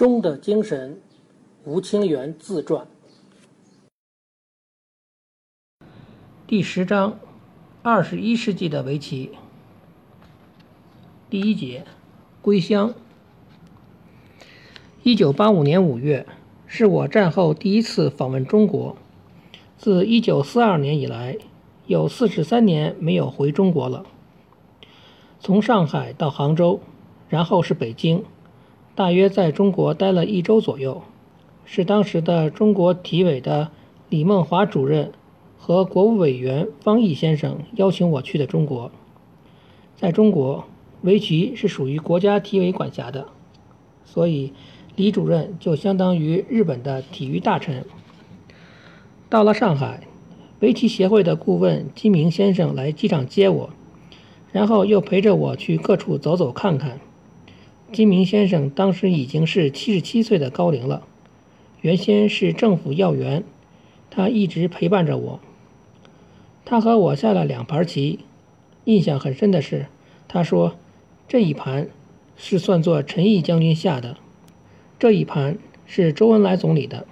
中的精神》吴清源自传第十章：二十一世纪的围棋。第一节：归乡。一九八五年五月，是我战后第一次访问中国。自一九四二年以来，有四十三年没有回中国了。从上海到杭州，然后是北京，大约在中国待了一周左右。是当时的中国体委的李梦华主任和国务委员方毅先生邀请我去的中国。在中国，围棋是属于国家体委管辖的，所以李主任就相当于日本的体育大臣。到了上海，围棋协会的顾问金明先生来机场接我。然后又陪着我去各处走走看看。金明先生当时已经是七十七岁的高龄了，原先是政府要员，他一直陪伴着我。他和我下了两盘棋，印象很深的是，他说这一盘是算作陈毅将军下的，这一盘是周恩来总理的。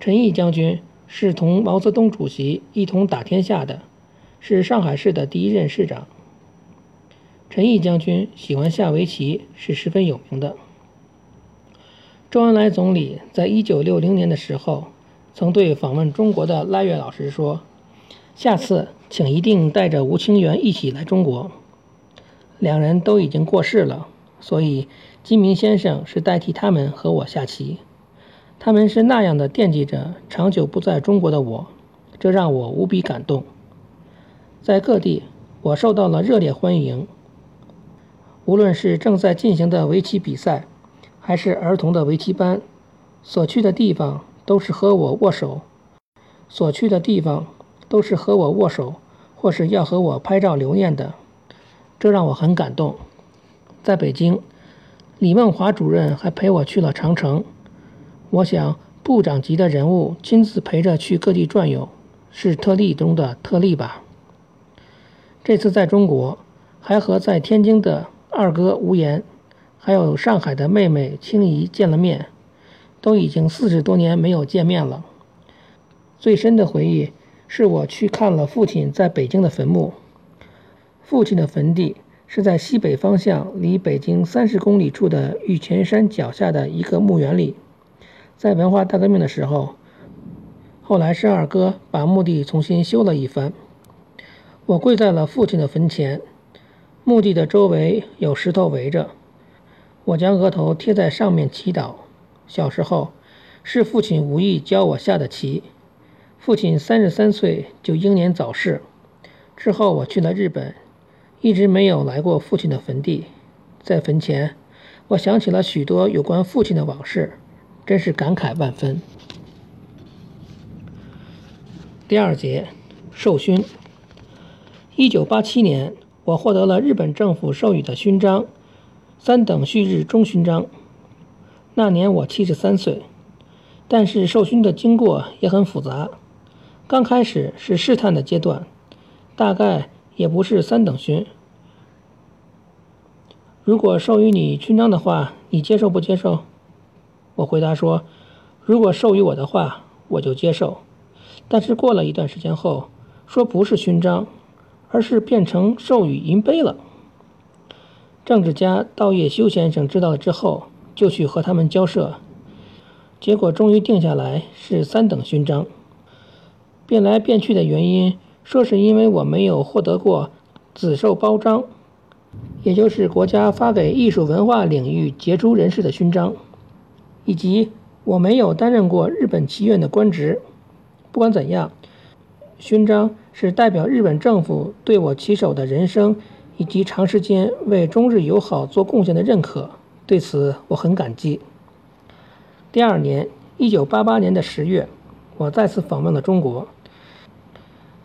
陈毅将军是同毛泽东主席一同打天下的。是上海市的第一任市长。陈毅将军喜欢下围棋，是十分有名的。周恩来总理在一九六零年的时候，曾对访问中国的赖月老师说：“下次请一定带着吴清源一起来中国。”两人都已经过世了，所以金明先生是代替他们和我下棋。他们是那样的惦记着长久不在中国的我，这让我无比感动。在各地，我受到了热烈欢迎。无论是正在进行的围棋比赛，还是儿童的围棋班，所去的地方都是和我握手。所去的地方都是和我握手，或是要和我拍照留念的，这让我很感动。在北京，李梦华主任还陪我去了长城。我想，部长级的人物亲自陪着去各地转悠，是特例中的特例吧。这次在中国，还和在天津的二哥吴岩，还有上海的妹妹青怡见了面，都已经四十多年没有见面了。最深的回忆是我去看了父亲在北京的坟墓。父亲的坟地是在西北方向，离北京三十公里处的玉泉山脚下的一个墓园里。在文化大革命的时候，后来是二哥把墓地重新修了一番。我跪在了父亲的坟前，墓地的周围有石头围着，我将额头贴在上面祈祷。小时候，是父亲无意教我下的棋。父亲三十三岁就英年早逝，之后我去了日本，一直没有来过父亲的坟地。在坟前，我想起了许多有关父亲的往事，真是感慨万分。第二节，授勋。一九八七年，我获得了日本政府授予的勋章——三等旭日中勋章。那年我七十三岁，但是授勋的经过也很复杂。刚开始是试探的阶段，大概也不是三等勋。如果授予你勋章的话，你接受不接受？我回答说：“如果授予我的话，我就接受。”但是过了一段时间后，说不是勋章。而是变成授予银杯了。政治家道叶修先生知道了之后，就去和他们交涉，结果终于定下来是三等勋章。变来变去的原因，说是因为我没有获得过紫绶褒章，也就是国家发给艺术文化领域杰出人士的勋章，以及我没有担任过日本棋院的官职。不管怎样。勋章是代表日本政府对我棋手的人生以及长时间为中日友好做贡献的认可，对此我很感激。第二年，一九八八年的十月，我再次访问了中国。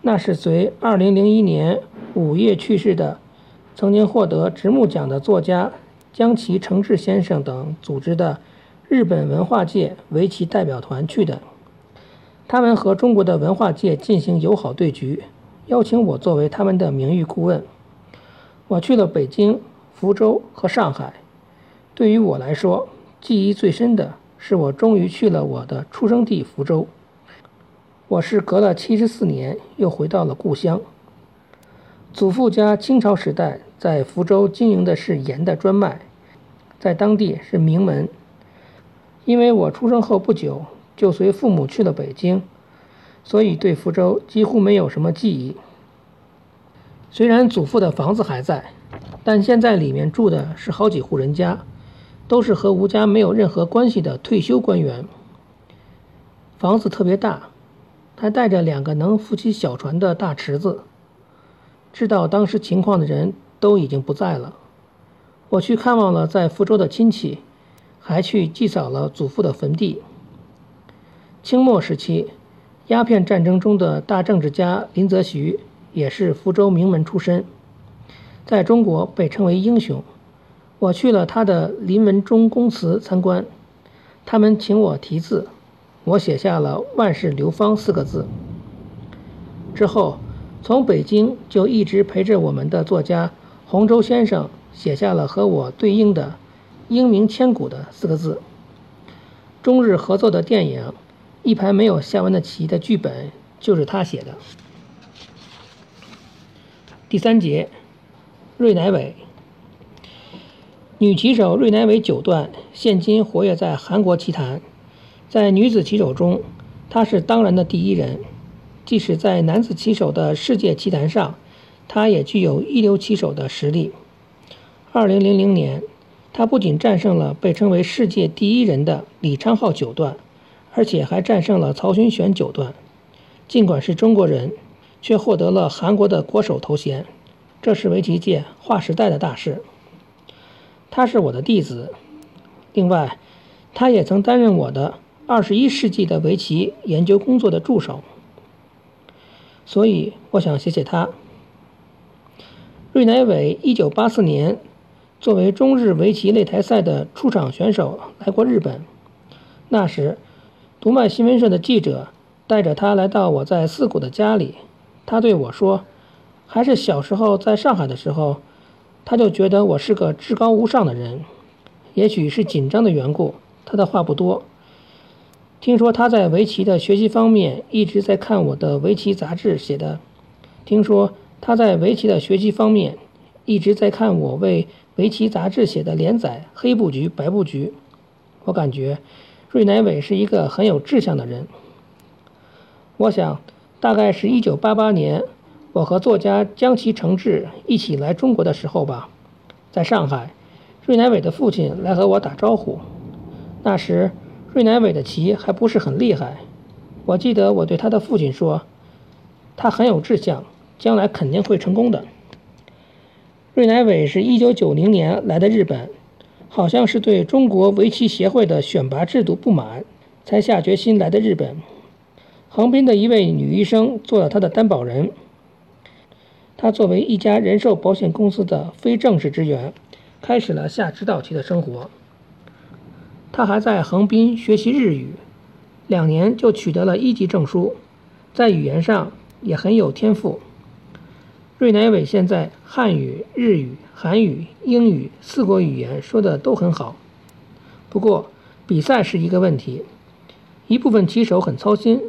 那是随二零零一年五月去世的、曾经获得直木奖的作家江崎诚志先生等组织的日本文化界围棋代表团去的。他们和中国的文化界进行友好对局，邀请我作为他们的名誉顾问。我去了北京、福州和上海，对于我来说，记忆最深的是我终于去了我的出生地福州。我是隔了七十四年又回到了故乡。祖父家清朝时代在福州经营的是盐的专卖，在当地是名门。因为我出生后不久就随父母去了北京，所以对福州几乎没有什么记忆。虽然祖父的房子还在，但现在里面住的是好几户人家，都是和吴家没有任何关系的退休官员。房子特别大，还带着两个能浮起小船的大池子。知道当时情况的人都已经不在了。我去看望了在福州的亲戚，还去祭扫了祖父的坟地。清末时期，鸦片战争中的大政治家林则徐。也是福州名门出身，在中国被称为英雄。我去了他的林文忠公祠参观，他们请我题字，我写下了“万世流芳”四个字。之后，从北京就一直陪着我们的作家洪州先生写下了和我对应的“英名千古”的四个字。中日合作的电影《一盘没有下完的棋》的剧本就是他写的。第三节，芮乃伟，女棋手芮乃伟九段，现今活跃在韩国棋坛。在女子棋手中，她是当然的第一人。即使在男子棋手的世界棋坛上，她也具有一流棋手的实力。二零零零年，她不仅战胜了被称为世界第一人的李昌镐九段，而且还战胜了曹勋选九段。尽管是中国人。却获得了韩国的国手头衔，这是围棋界划时代的大事。他是我的弟子，另外，他也曾担任我的二十一世纪的围棋研究工作的助手，所以我想谢谢他。芮乃伟一九八四年作为中日围棋擂台赛的出场选手来过日本，那时，读卖新闻社的记者带着他来到我在四谷的家里。他对我说：“还是小时候在上海的时候，他就觉得我是个至高无上的人。也许是紧张的缘故，他的话不多。听说他在围棋的学习方面一直在看我的围棋杂志写的。听说他在围棋的学习方面一直在看我为围棋杂志写的连载《黑布局》《白布局》。我感觉芮乃伟是一个很有志向的人。我想。”大概是一九八八年，我和作家江崎诚志一起来中国的时候吧，在上海，芮乃伟的父亲来和我打招呼。那时，芮乃伟的棋还不是很厉害。我记得我对他的父亲说：“他很有志向，将来肯定会成功的。”芮乃伟是一九九零年来的日本，好像是对中国围棋协会的选拔制度不满，才下决心来的日本。横滨的一位女医生做了他的担保人。他作为一家人寿保险公司的非正式职员，开始了下指导棋的生活。他还在横滨学习日语，两年就取得了一级证书，在语言上也很有天赋。芮乃伟现在汉语、日语、韩语、英语四国语言说的都很好。不过，比赛是一个问题，一部分棋手很操心。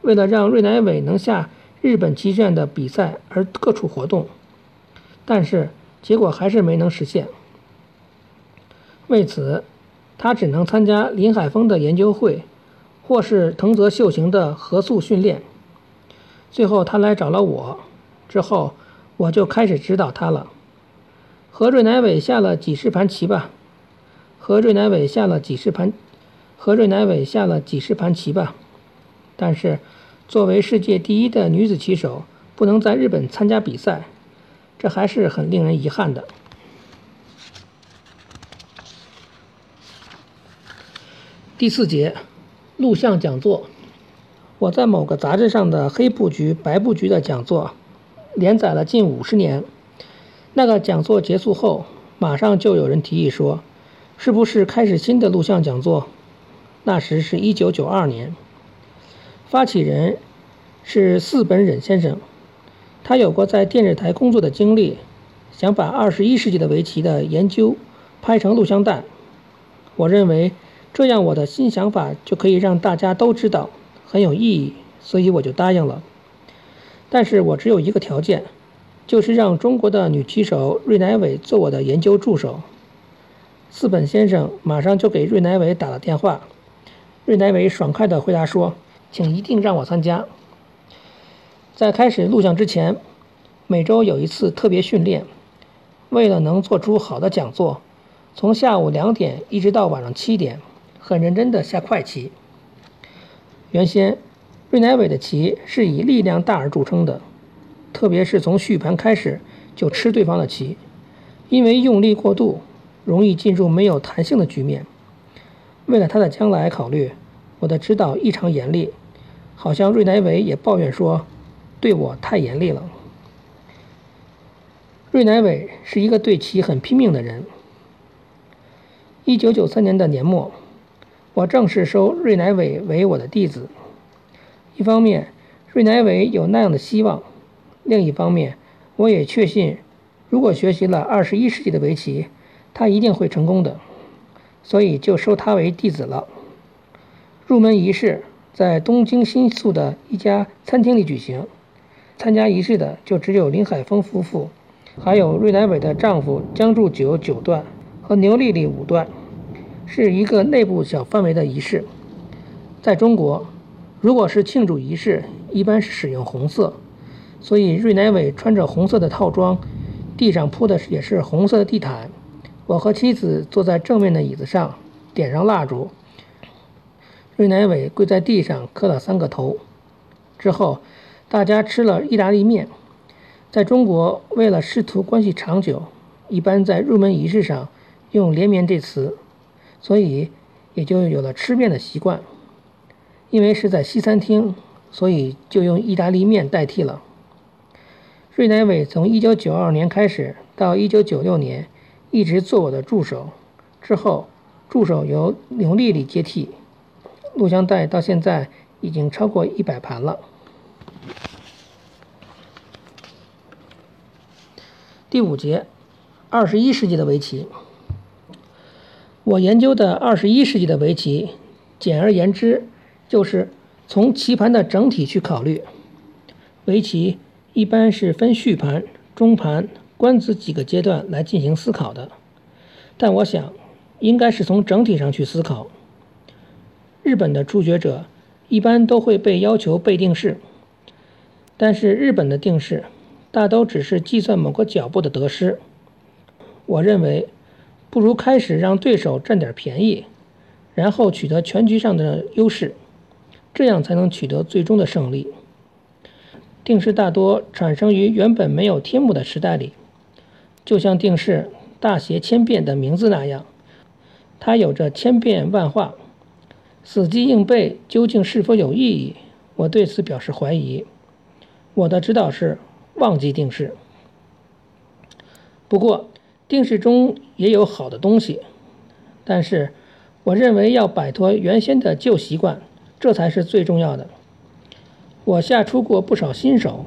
为了让芮乃伟能下日本棋院的比赛而各处活动，但是结果还是没能实现。为此，他只能参加林海峰的研究会，或是藤泽秀行的合宿训练。最后，他来找了我，之后我就开始指导他了。和芮乃伟下了几十盘棋吧，和芮乃伟下了几十盘，和芮乃伟下了几十盘棋吧，但是。作为世界第一的女子棋手，不能在日本参加比赛，这还是很令人遗憾的。第四节，录像讲座。我在某个杂志上的黑布局、白布局的讲座，连载了近五十年。那个讲座结束后，马上就有人提议说：“是不是开始新的录像讲座？”那时是一九九二年。发起人是四本忍先生，他有过在电视台工作的经历，想把二十一世纪的围棋的研究拍成录像带。我认为这样我的新想法就可以让大家都知道，很有意义，所以我就答应了。但是我只有一个条件，就是让中国的女棋手芮乃伟做我的研究助手。四本先生马上就给芮乃伟打了电话，芮乃伟爽快地回答说：“请一定让我参加。”在开始录像之前，每周有一次特别训练，为了能做出好的讲座，从下午两点一直到晚上七点，很认真地下快棋。原先，芮乃伟的棋是以力量大而著称的，特别是从续盘开始就吃对方的棋，因为用力过度，容易进入没有弹性的局面。为了他的将来考虑，我的指导异常严厉，好像芮乃伟也抱怨说。对我太严厉了。芮乃伟是一个对棋很拼命的人。一九九三年的年末，我正式收芮乃伟为我的弟子。一方面，芮乃伟有那样的希望；另一方面，我也确信，如果学习了二十一世纪的围棋，他一定会成功的。所以就收他为弟子了。入门仪式在东京新宿的一家餐厅里举行。参加仪式的就只有林海峰夫妇，还有芮乃伟的丈夫江柱九九段和牛丽丽五段，是一个内部小范围的仪式。在中国，如果是庆祝仪式，一般是使用红色，所以芮乃伟穿着红色的套装，地上铺的也是红色的地毯。我和妻子坐在正面的椅子上，点上蜡烛。芮乃伟跪在地上磕了三个头，之后。大家吃了意大利面。在中国，为了师徒关系长久，一般在入门仪式上用“连绵”这词，所以也就有了吃面的习惯。因为是在西餐厅，所以就用意大利面代替了。芮乃伟从1992年开始到1996年一直做我的助手，之后助手由牛丽丽接替。录像带到现在已经超过一百盘了。第五节，二十一世纪的围棋。我研究的二十一世纪的围棋，简而言之，就是从棋盘的整体去考虑。围棋一般是分序盘、中盘、官子几个阶段来进行思考的，但我想，应该是从整体上去思考。日本的初学者一般都会被要求背定式，但是日本的定式。大都只是计算某个脚步的得失。我认为，不如开始让对手占点便宜，然后取得全局上的优势，这样才能取得最终的胜利。定式大多产生于原本没有天目的时代里，就像定式“大邪千变”的名字那样，它有着千变万化。死记硬背究竟是否有意义？我对此表示怀疑。我的指导是。忘记定式。不过，定式中也有好的东西，但是我认为要摆脱原先的旧习惯，这才是最重要的。我下出过不少新手，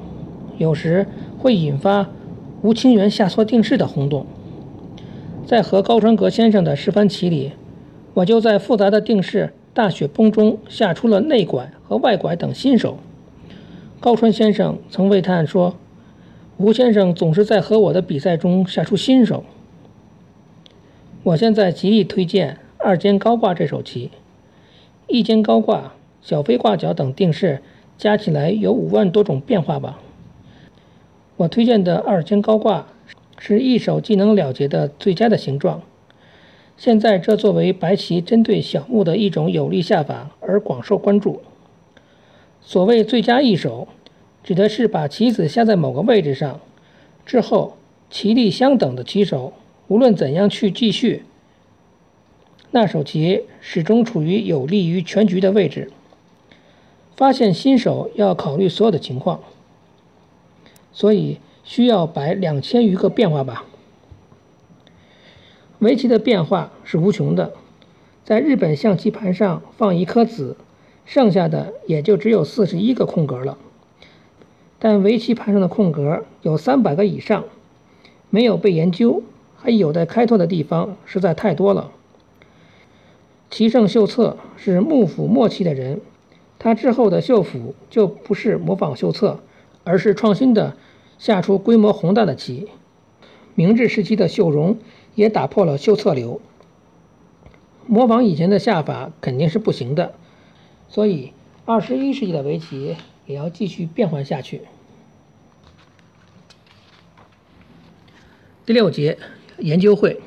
有时会引发吴清源下错定式的轰动。在和高川阁先生的示范棋里，我就在复杂的定式大雪崩中下出了内拐和外拐等新手。高川先生曾为叹说。吴先生总是在和我的比赛中下出新手。我现在极力推荐二尖高挂这手棋，一尖高挂、小飞挂角等定式加起来有五万多种变化吧。我推荐的二尖高挂是一手技能了结的最佳的形状。现在这作为白棋针对小目的一种有力下法而广受关注。所谓最佳一手。指的是把棋子下在某个位置上，之后棋力相等的棋手无论怎样去继续，那手棋始终处于有利于全局的位置。发现新手要考虑所有的情况，所以需要摆两千余个变化吧。围棋的变化是无穷的，在日本象棋盘上放一颗子，剩下的也就只有四十一个空格了。但围棋盘上的空格有三百个以上，没有被研究，还有待开拓的地方实在太多了。棋圣秀策是幕府末期的人，他之后的秀府就不是模仿秀策，而是创新的下出规模宏大的棋。明治时期的秀荣也打破了秀策流，模仿以前的下法肯定是不行的，所以二十一世纪的围棋也要继续变换下去。第六节研究会。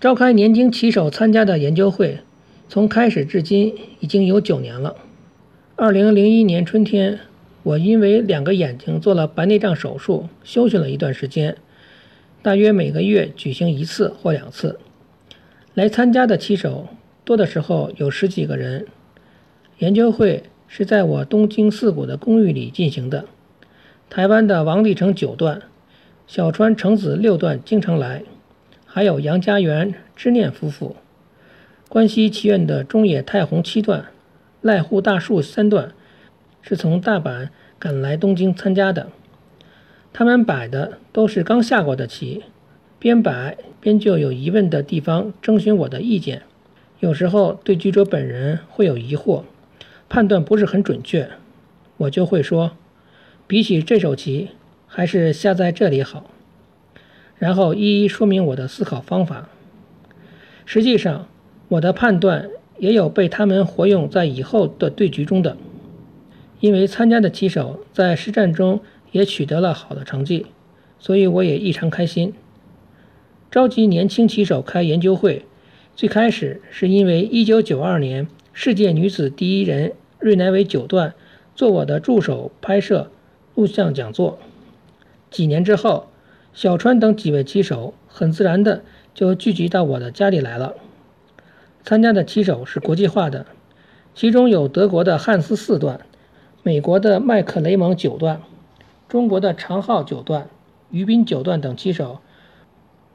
召开年轻棋手参加的研究会，从开始至今已经有九年了。二零零一年春天，我因为两个眼睛做了白内障手术，休息了一段时间，大约每个月举行一次或两次。来参加的棋手多的时候有十几个人。研究会是在我东京四谷的公寓里进行的。台湾的王立成九段，小川诚子六段经常来。还有杨家园知念夫妇，关西棋院的中野太弘七段、濑户大树三段，是从大阪赶来东京参加的。他们摆的都是刚下过的棋，边摆边就有疑问的地方征询我的意见。有时候对局者本人会有疑惑，判断不是很准确，我就会说，比起这手棋，还是下在这里好。然后一一说明我的思考方法。实际上，我的判断也有被他们活用在以后的对局中的，因为参加的棋手在实战中也取得了好的成绩，所以我也异常开心。召集年轻棋手开研究会，最开始是因为1992年世界女子第一人瑞乃伟九段做我的助手拍摄录像讲座，几年之后。小川等几位棋手很自然的就聚集到我的家里来了。参加的棋手是国际化的，其中有德国的汉斯四段、美国的麦克雷蒙九段、中国的长浩九段、于斌九段等棋手。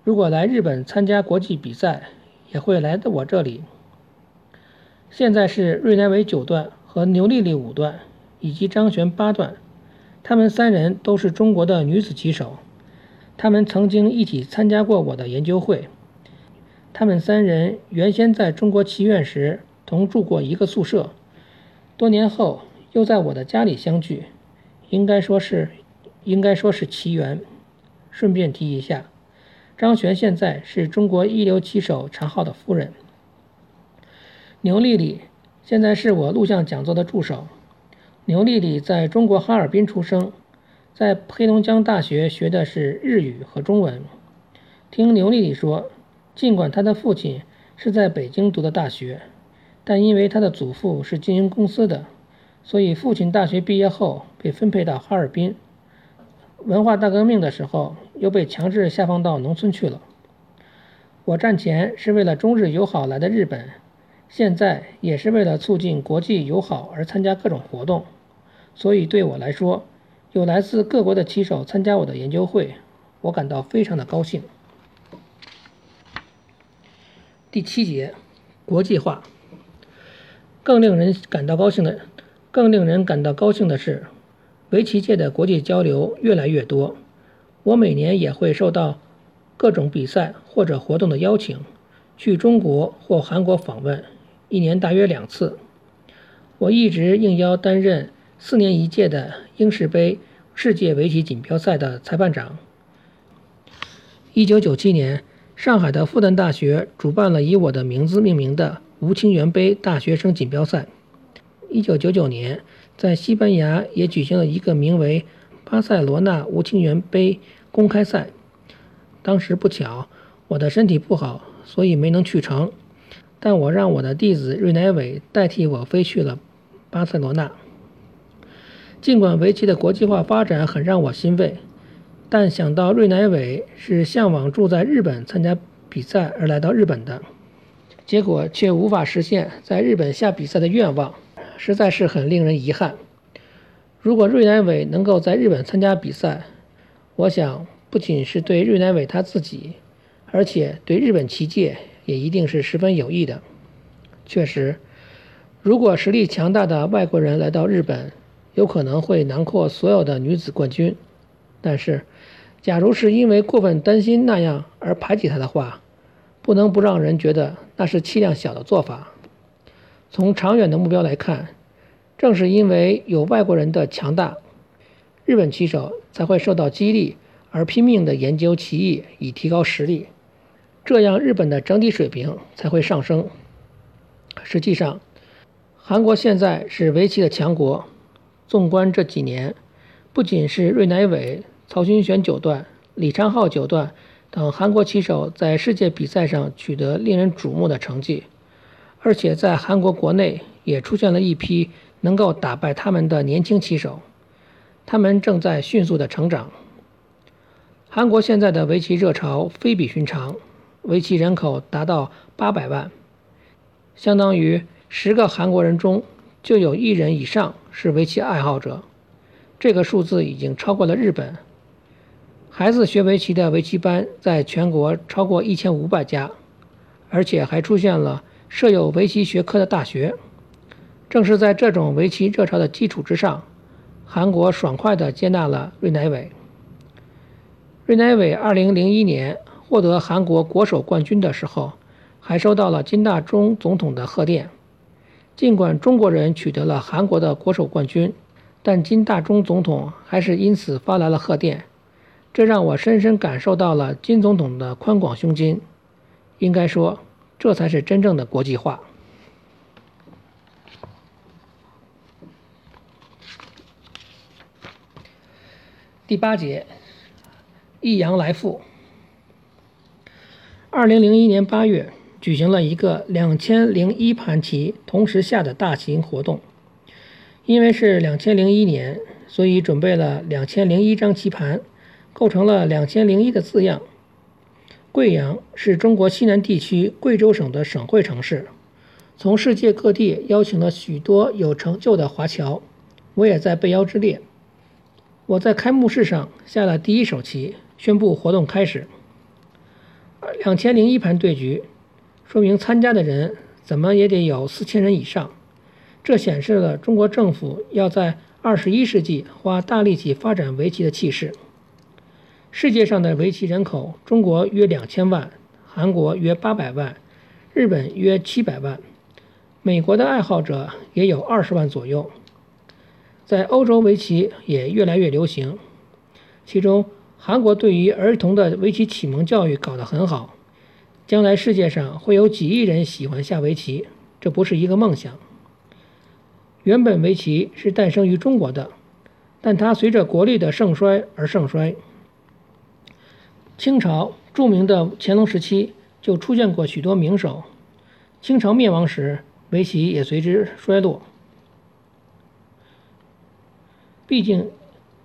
如果来日本参加国际比赛，也会来到我这里。现在是瑞乃伟九段和牛丽丽五段以及张璇八段，他们三人都是中国的女子棋手。他们曾经一起参加过我的研究会。他们三人原先在中国棋院时同住过一个宿舍，多年后又在我的家里相聚，应该说是应该说是奇缘。顺便提一下，张璇现在是中国一流棋手常浩的夫人。牛丽丽现在是我录像讲座的助手。牛丽丽在中国哈尔滨出生。在黑龙江大学学的是日语和中文。听牛丽丽说，尽管他的父亲是在北京读的大学，但因为他的祖父是经营公司的，所以父亲大学毕业后被分配到哈尔滨。文化大革命的时候，又被强制下放到农村去了。我战前是为了中日友好来的日本，现在也是为了促进国际友好而参加各种活动，所以对我来说。有来自各国的棋手参加我的研究会，我感到非常的高兴。第七节，国际化。更令人感到高兴的，更令人感到高兴的是，围棋界的国际交流越来越多。我每年也会受到各种比赛或者活动的邀请，去中国或韩国访问，一年大约两次。我一直应邀担任。四年一届的英式杯世界围棋锦标赛的裁判长。一九九七年，上海的复旦大学主办了以我的名字命名的吴清源杯大学生锦标赛。一九九九年，在西班牙也举行了一个名为巴塞罗那吴清源杯公开赛。当时不巧，我的身体不好，所以没能去成。但我让我的弟子瑞乃伟代替我飞去了巴塞罗那。尽管围棋的国际化发展很让我欣慰，但想到瑞乃伟是向往住在日本参加比赛而来到日本的，结果却无法实现在日本下比赛的愿望，实在是很令人遗憾。如果瑞乃伟能够在日本参加比赛，我想不仅是对瑞乃伟他自己，而且对日本棋界也一定是十分有益的。确实，如果实力强大的外国人来到日本，有可能会囊括所有的女子冠军，但是，假如是因为过分担心那样而排挤他的话，不能不让人觉得那是气量小的做法。从长远的目标来看，正是因为有外国人的强大，日本棋手才会受到激励而拼命地研究棋艺以提高实力，这样日本的整体水平才会上升。实际上，韩国现在是围棋的强国。纵观这几年，不仅是芮乃伟、曹勋玄九段、李昌镐九段等韩国棋手在世界比赛上取得令人瞩目的成绩，而且在韩国国内也出现了一批能够打败他们的年轻棋手，他们正在迅速的成长。韩国现在的围棋热潮非比寻常，围棋人口达到八百万，相当于。十个韩国人中就有一人以上是围棋爱好者，这个数字已经超过了日本。孩子学围棋的围棋班在全国超过一千五百家，而且还出现了设有围棋学科的大学。正是在这种围棋热潮的基础之上，韩国爽快地接纳了芮乃伟。芮乃伟2001年获得韩国国手冠军的时候，还收到了金大中总统的贺电。尽管中国人取得了韩国的国手冠军，但金大中总统还是因此发来了贺电，这让我深深感受到了金总统的宽广胸襟。应该说，这才是真正的国际化。第八节，益阳来复。二零零一年八月。举行了一个两千零一盘棋同时下的大型活动，因为是两千零一年，所以准备了两千零一张棋盘，构成了两千零一的字样。贵阳是中国西南地区贵州省的省会城市，从世界各地邀请了许多有成就的华侨，我也在被邀之列。我在开幕式上下了第一手棋，宣布活动开始。两千零一盘对局。说明参加的人怎么也得有四千人以上，这显示了中国政府要在二十一世纪花大力气发展围棋的气势。世界上的围棋人口，中国约两千万，韩国约八百万，日本约七百万，美国的爱好者也有二十万左右。在欧洲，围棋也越来越流行，其中韩国对于儿童的围棋启蒙教育搞得很好。将来世界上会有几亿人喜欢下围棋，这不是一个梦想。原本围棋是诞生于中国的，但它随着国力的盛衰而盛衰。清朝著名的乾隆时期就出现过许多名手，清朝灭亡时，围棋也随之衰落。毕竟，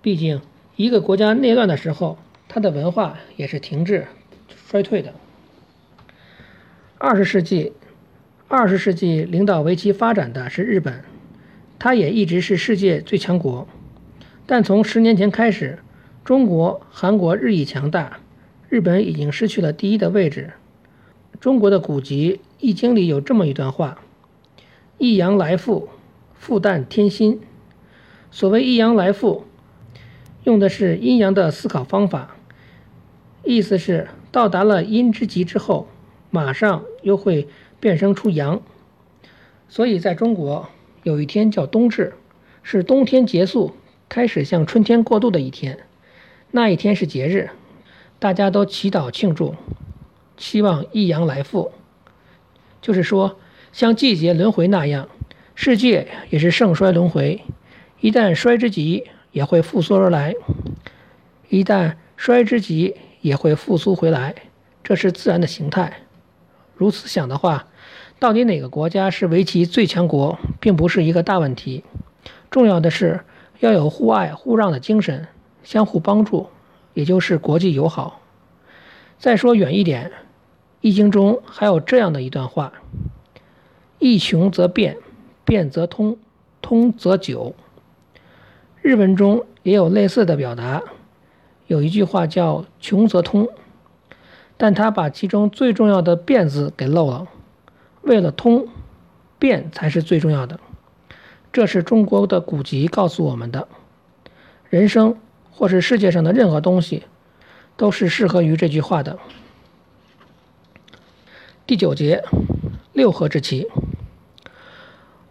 毕竟一个国家内乱的时候，它的文化也是停滞、衰退的。二十世纪，二十世纪领导围棋发展的是日本，它也一直是世界最强国。但从十年前开始，中国、韩国日益强大，日本已经失去了第一的位置。中国的古籍《易经》里有这么一段话：“一阳来复，复旦天心。”所谓“一阳来复”，用的是阴阳的思考方法，意思是到达了阴之极之后。马上又会变生出阳，所以在中国有一天叫冬至，是冬天结束，开始向春天过渡的一天。那一天是节日，大家都祈祷庆祝，期望一阳来复。就是说，像季节轮回那样，世界也是盛衰轮回，一旦衰之极，也会复苏而来；一旦衰之极，也会复苏回来，这是自然的形态。如此想的话，到底哪个国家是围棋最强国，并不是一个大问题。重要的是要有互爱互让的精神，相互帮助，也就是国际友好。再说远一点，《易经》中还有这样的一段话：“一穷则变，变则通，通则久。”日文中也有类似的表达，有一句话叫“穷则通”。但他把其中最重要的“变”字给漏了。为了通，变才是最重要的。这是中国的古籍告诉我们的。人生或是世界上的任何东西，都是适合于这句话的。第九节，六合之棋。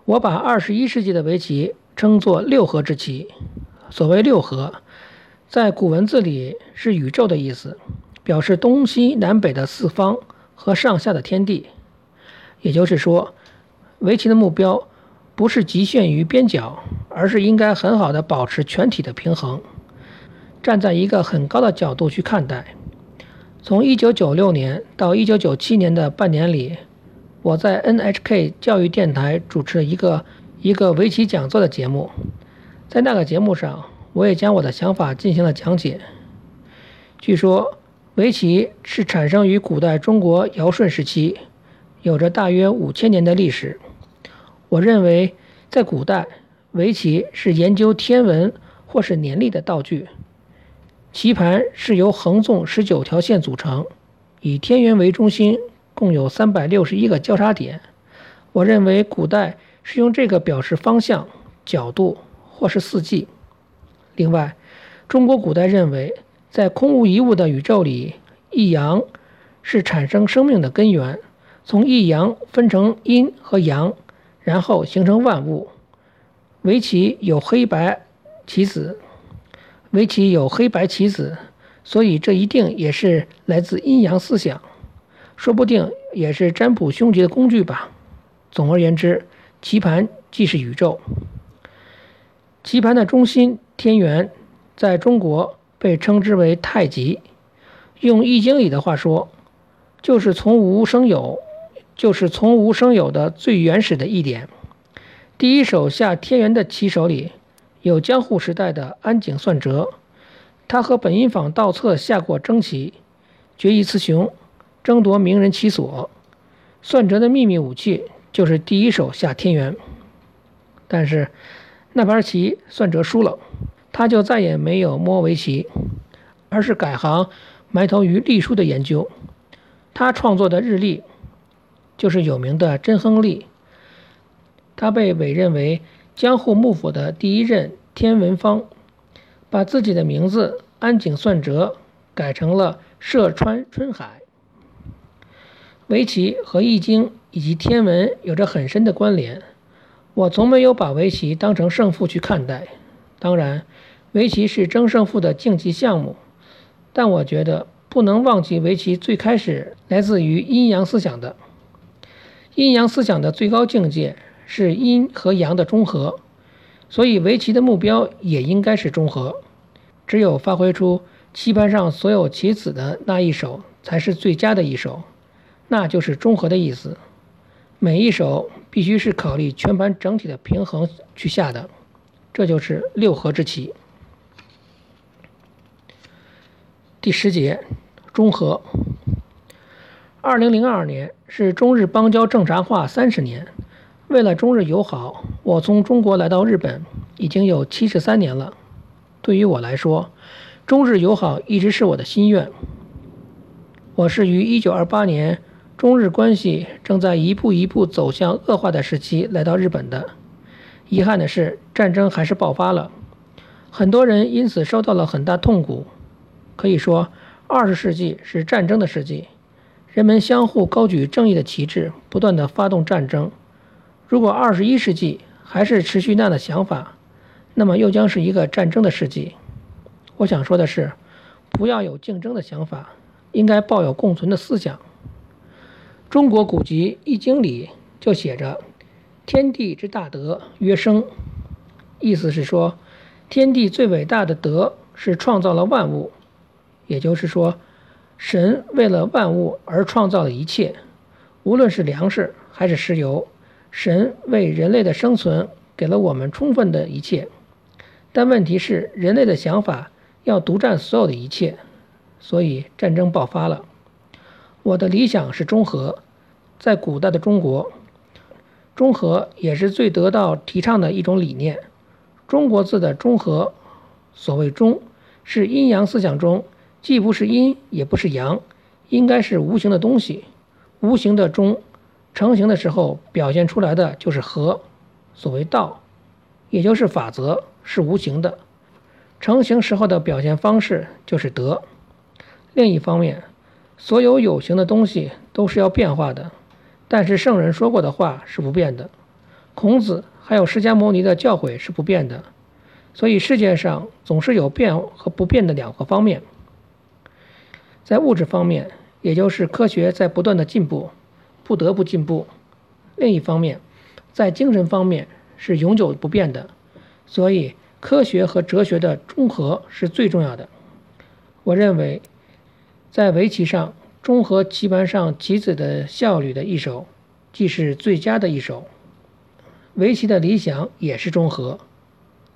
我把二十一世纪的围棋称作六合之棋。所谓六合，在古文字里是宇宙的意思，表示东西南北的四方和上下的天地。也就是说，围棋的目标不是局限于边角，而是应该很好的保持全体的平衡，站在一个很高的角度去看待。从1996年到1997年的半年里，我在 NHK 教育电台主持了一个一个围棋讲座的节目。在那个节目上，我也将我的想法进行了讲解。据说，围棋是产生于古代中国尧舜时期，有着大约五千年的历史。我认为，在古代，围棋是研究天文或是年历的道具。棋盘是由横纵十九条线组成，以天元为中心，共有三百六十一个交叉点。我认为古代是用这个表示方向、角度或是四季。另外，中国古代认为，在空无一物的宇宙里，一阳是产生生命的根源，从一阳分成阴和阳，然后形成万物。围棋有黑白棋子。围棋有黑白棋子，所以这一定也是来自阴阳思想，说不定也是占卜凶吉的工具吧。总而言之，棋盘既是宇宙，棋盘的中心天元，在中国被称之为太极。用《易经》里的话说，就是从无生有，就是从无生有的最原始的一点。第一手下天元的棋手里。有江户时代的安井算哲，他和本因坊道策下过争棋，决一雌雄，争夺名人棋所。算哲的秘密武器就是第一手下天元。但是那盘棋算哲输了，他就再也没有摸围棋，而是改行埋头于隶书的研究。他创作的日历就是有名的真亨利。他被委任为。江户幕府的第一任天文方，把自己的名字安井算哲改成了涉川春海。围棋和易经以及天文有着很深的关联。我从没有把围棋当成胜负去看待。当然，围棋是争胜负的竞技项目，但我觉得不能忘记围棋最开始来自于阴阳思想的。阴阳思想的最高境界。是阴和阳的中和，所以围棋的目标也应该是中和。只有发挥出棋盘上所有棋子的那一手，才是最佳的一手，那就是中和的意思。每一手必须是考虑全盘整体的平衡去下的，这就是六合之棋。第十节，中和。二零零二年是中日邦交正常化三十年。为了中日友好，我从中国来到日本已经有七十三年了。对于我来说，中日友好一直是我的心愿。我是于一九二八年中日关系正在一步一步走向恶化的时期来到日本的。遗憾的是，战争还是爆发了，很多人因此受到了很大痛苦。可以说，二十世纪是战争的世纪，人们相互高举正义的旗帜，不断的发动战争。如果二十一世纪还是持续那样的想法，那么又将是一个战争的世纪。我想说的是，不要有竞争的想法，应该抱有共存的思想。中国古籍《易经》里就写着：“天地之大德曰生”，意思是说，天地最伟大的德是创造了万物。也就是说，神为了万物而创造了一切，无论是粮食还是石油。神为人类的生存给了我们充分的一切，但问题是人类的想法要独占所有的一切，所以战争爆发了。我的理想是中和，在古代的中国，中和也是最得到提倡的一种理念。中国字的中和，所谓中，是阴阳思想中既不是阴也不是阳，应该是无形的东西，无形的中。成型的时候表现出来的就是和，所谓道，也就是法则，是无形的；成型时候的表现方式就是德。另一方面，所有有形的东西都是要变化的，但是圣人说过的话是不变的，孔子还有释迦牟尼的教诲是不变的，所以世界上总是有变和不变的两个方面。在物质方面，也就是科学在不断的进步，不得不进步；另一方面，在精神方面是永久不变的，所以科学和哲学的中和是最重要的。我认为。在围棋上，中和棋盘上棋子的效率的一手，既是最佳的一手。围棋的理想也是中和。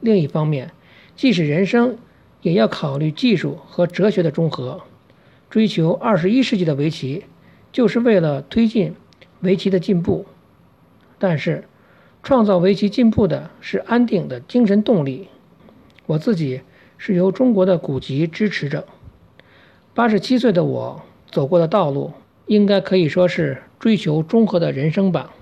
另一方面，即使人生，也要考虑技术和哲学的中和。追求二十一世纪的围棋，就是为了推进围棋的进步。但是，创造围棋进步的是安定的精神动力。我自己是由中国的古籍支持着。八十七岁的我走过的道路，应该可以说是追求中和的人生吧。